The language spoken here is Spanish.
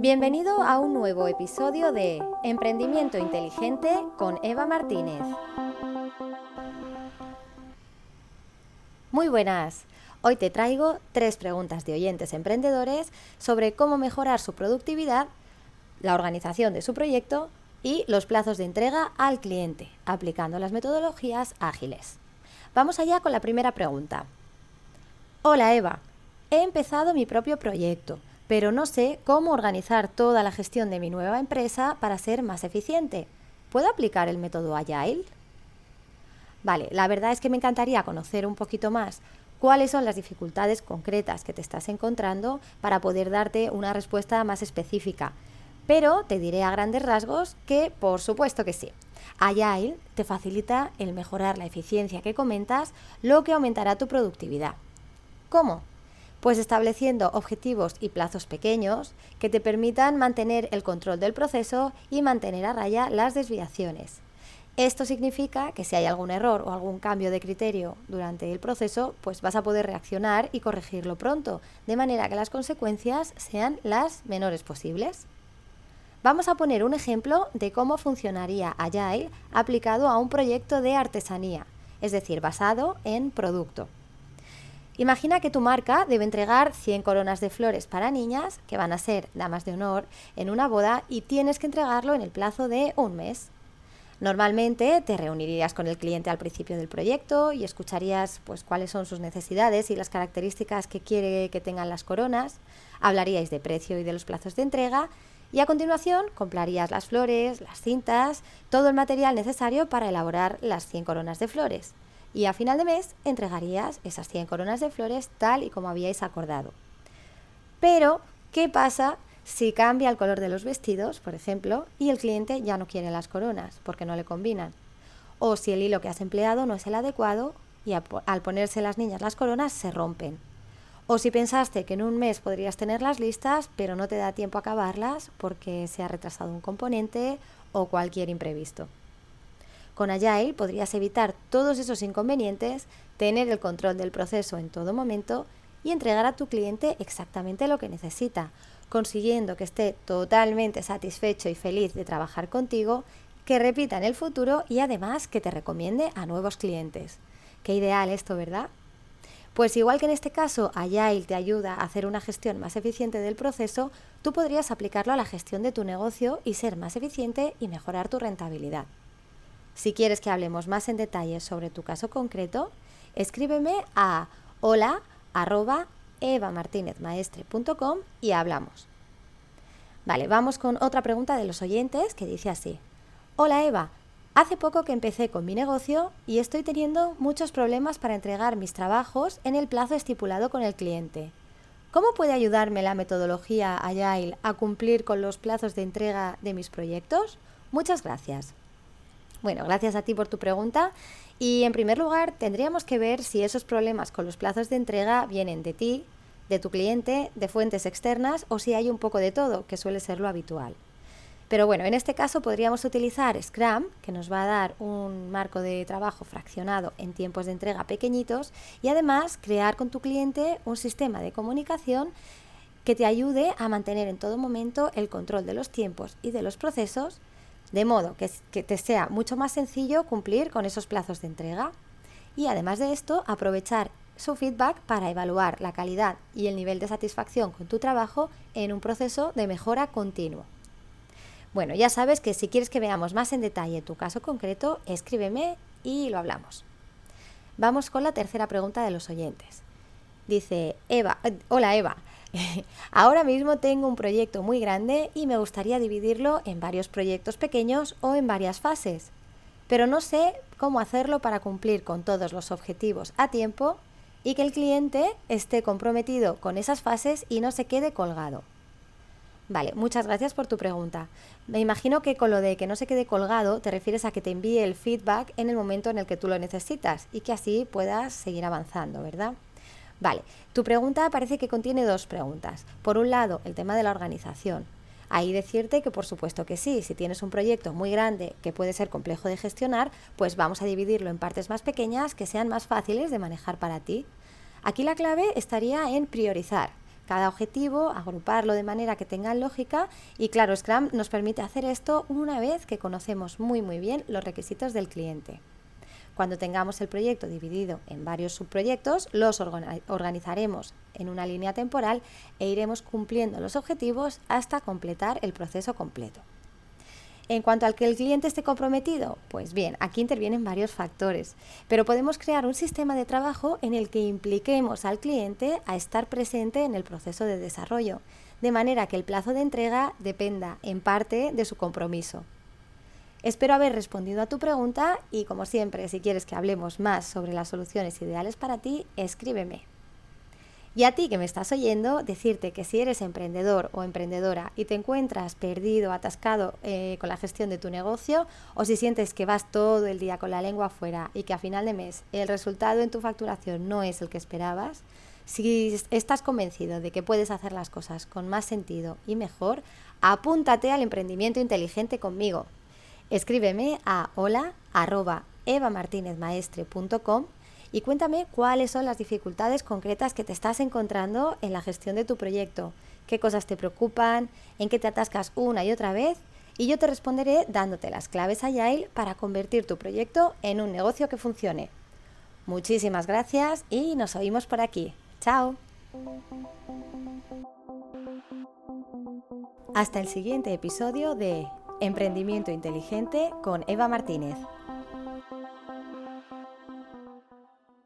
Bienvenido a un nuevo episodio de Emprendimiento Inteligente con Eva Martínez. Muy buenas. Hoy te traigo tres preguntas de oyentes emprendedores sobre cómo mejorar su productividad, la organización de su proyecto y los plazos de entrega al cliente, aplicando las metodologías ágiles. Vamos allá con la primera pregunta. Hola Eva, he empezado mi propio proyecto pero no sé cómo organizar toda la gestión de mi nueva empresa para ser más eficiente. ¿Puedo aplicar el método Agile? Vale, la verdad es que me encantaría conocer un poquito más cuáles son las dificultades concretas que te estás encontrando para poder darte una respuesta más específica. Pero te diré a grandes rasgos que por supuesto que sí. Agile te facilita el mejorar la eficiencia que comentas, lo que aumentará tu productividad. ¿Cómo? Pues estableciendo objetivos y plazos pequeños que te permitan mantener el control del proceso y mantener a raya las desviaciones. Esto significa que si hay algún error o algún cambio de criterio durante el proceso, pues vas a poder reaccionar y corregirlo pronto, de manera que las consecuencias sean las menores posibles. Vamos a poner un ejemplo de cómo funcionaría Agile aplicado a un proyecto de artesanía, es decir, basado en producto. Imagina que tu marca debe entregar 100 coronas de flores para niñas, que van a ser damas de honor, en una boda y tienes que entregarlo en el plazo de un mes. Normalmente te reunirías con el cliente al principio del proyecto y escucharías pues, cuáles son sus necesidades y las características que quiere que tengan las coronas, hablaríais de precio y de los plazos de entrega y a continuación comprarías las flores, las cintas, todo el material necesario para elaborar las 100 coronas de flores y a final de mes entregarías esas 100 coronas de flores tal y como habíais acordado. Pero, ¿qué pasa si cambia el color de los vestidos, por ejemplo, y el cliente ya no quiere las coronas porque no le combinan? O si el hilo que has empleado no es el adecuado y al ponerse las niñas las coronas se rompen. O si pensaste que en un mes podrías tenerlas listas, pero no te da tiempo a acabarlas porque se ha retrasado un componente o cualquier imprevisto. Con Agile podrías evitar todos esos inconvenientes, tener el control del proceso en todo momento y entregar a tu cliente exactamente lo que necesita, consiguiendo que esté totalmente satisfecho y feliz de trabajar contigo, que repita en el futuro y además que te recomiende a nuevos clientes. Qué ideal esto, ¿verdad? Pues igual que en este caso Agile te ayuda a hacer una gestión más eficiente del proceso, tú podrías aplicarlo a la gestión de tu negocio y ser más eficiente y mejorar tu rentabilidad. Si quieres que hablemos más en detalle sobre tu caso concreto, escríbeme a hola y hablamos. Vale, vamos con otra pregunta de los oyentes que dice así. Hola Eva, hace poco que empecé con mi negocio y estoy teniendo muchos problemas para entregar mis trabajos en el plazo estipulado con el cliente. ¿Cómo puede ayudarme la metodología Agile a cumplir con los plazos de entrega de mis proyectos? Muchas gracias. Bueno, gracias a ti por tu pregunta. Y en primer lugar, tendríamos que ver si esos problemas con los plazos de entrega vienen de ti, de tu cliente, de fuentes externas o si hay un poco de todo, que suele ser lo habitual. Pero bueno, en este caso podríamos utilizar Scrum, que nos va a dar un marco de trabajo fraccionado en tiempos de entrega pequeñitos y además crear con tu cliente un sistema de comunicación que te ayude a mantener en todo momento el control de los tiempos y de los procesos de modo que, que te sea mucho más sencillo cumplir con esos plazos de entrega. Y además de esto, aprovechar su feedback para evaluar la calidad y el nivel de satisfacción con tu trabajo en un proceso de mejora continuo. Bueno, ya sabes que si quieres que veamos más en detalle tu caso concreto, escríbeme y lo hablamos. Vamos con la tercera pregunta de los oyentes. Dice Eva, eh, hola Eva, Ahora mismo tengo un proyecto muy grande y me gustaría dividirlo en varios proyectos pequeños o en varias fases, pero no sé cómo hacerlo para cumplir con todos los objetivos a tiempo y que el cliente esté comprometido con esas fases y no se quede colgado. Vale, muchas gracias por tu pregunta. Me imagino que con lo de que no se quede colgado te refieres a que te envíe el feedback en el momento en el que tú lo necesitas y que así puedas seguir avanzando, ¿verdad? Vale, tu pregunta parece que contiene dos preguntas. Por un lado, el tema de la organización. Ahí decirte que por supuesto que sí, si tienes un proyecto muy grande que puede ser complejo de gestionar, pues vamos a dividirlo en partes más pequeñas que sean más fáciles de manejar para ti. Aquí la clave estaría en priorizar cada objetivo, agruparlo de manera que tenga lógica y claro, Scrum nos permite hacer esto una vez que conocemos muy muy bien los requisitos del cliente. Cuando tengamos el proyecto dividido en varios subproyectos, los organizaremos en una línea temporal e iremos cumpliendo los objetivos hasta completar el proceso completo. En cuanto al que el cliente esté comprometido, pues bien, aquí intervienen varios factores, pero podemos crear un sistema de trabajo en el que impliquemos al cliente a estar presente en el proceso de desarrollo, de manera que el plazo de entrega dependa en parte de su compromiso. Espero haber respondido a tu pregunta y como siempre, si quieres que hablemos más sobre las soluciones ideales para ti, escríbeme. Y a ti que me estás oyendo, decirte que si eres emprendedor o emprendedora y te encuentras perdido, atascado eh, con la gestión de tu negocio, o si sientes que vas todo el día con la lengua afuera y que a final de mes el resultado en tu facturación no es el que esperabas, si estás convencido de que puedes hacer las cosas con más sentido y mejor, apúntate al emprendimiento inteligente conmigo. Escríbeme a hola@evamartinezmaestre.com y cuéntame cuáles son las dificultades concretas que te estás encontrando en la gestión de tu proyecto, qué cosas te preocupan, en qué te atascas una y otra vez y yo te responderé dándote las claves Agile para convertir tu proyecto en un negocio que funcione. Muchísimas gracias y nos oímos por aquí. Chao. Hasta el siguiente episodio de Emprendimiento Inteligente con Eva Martínez.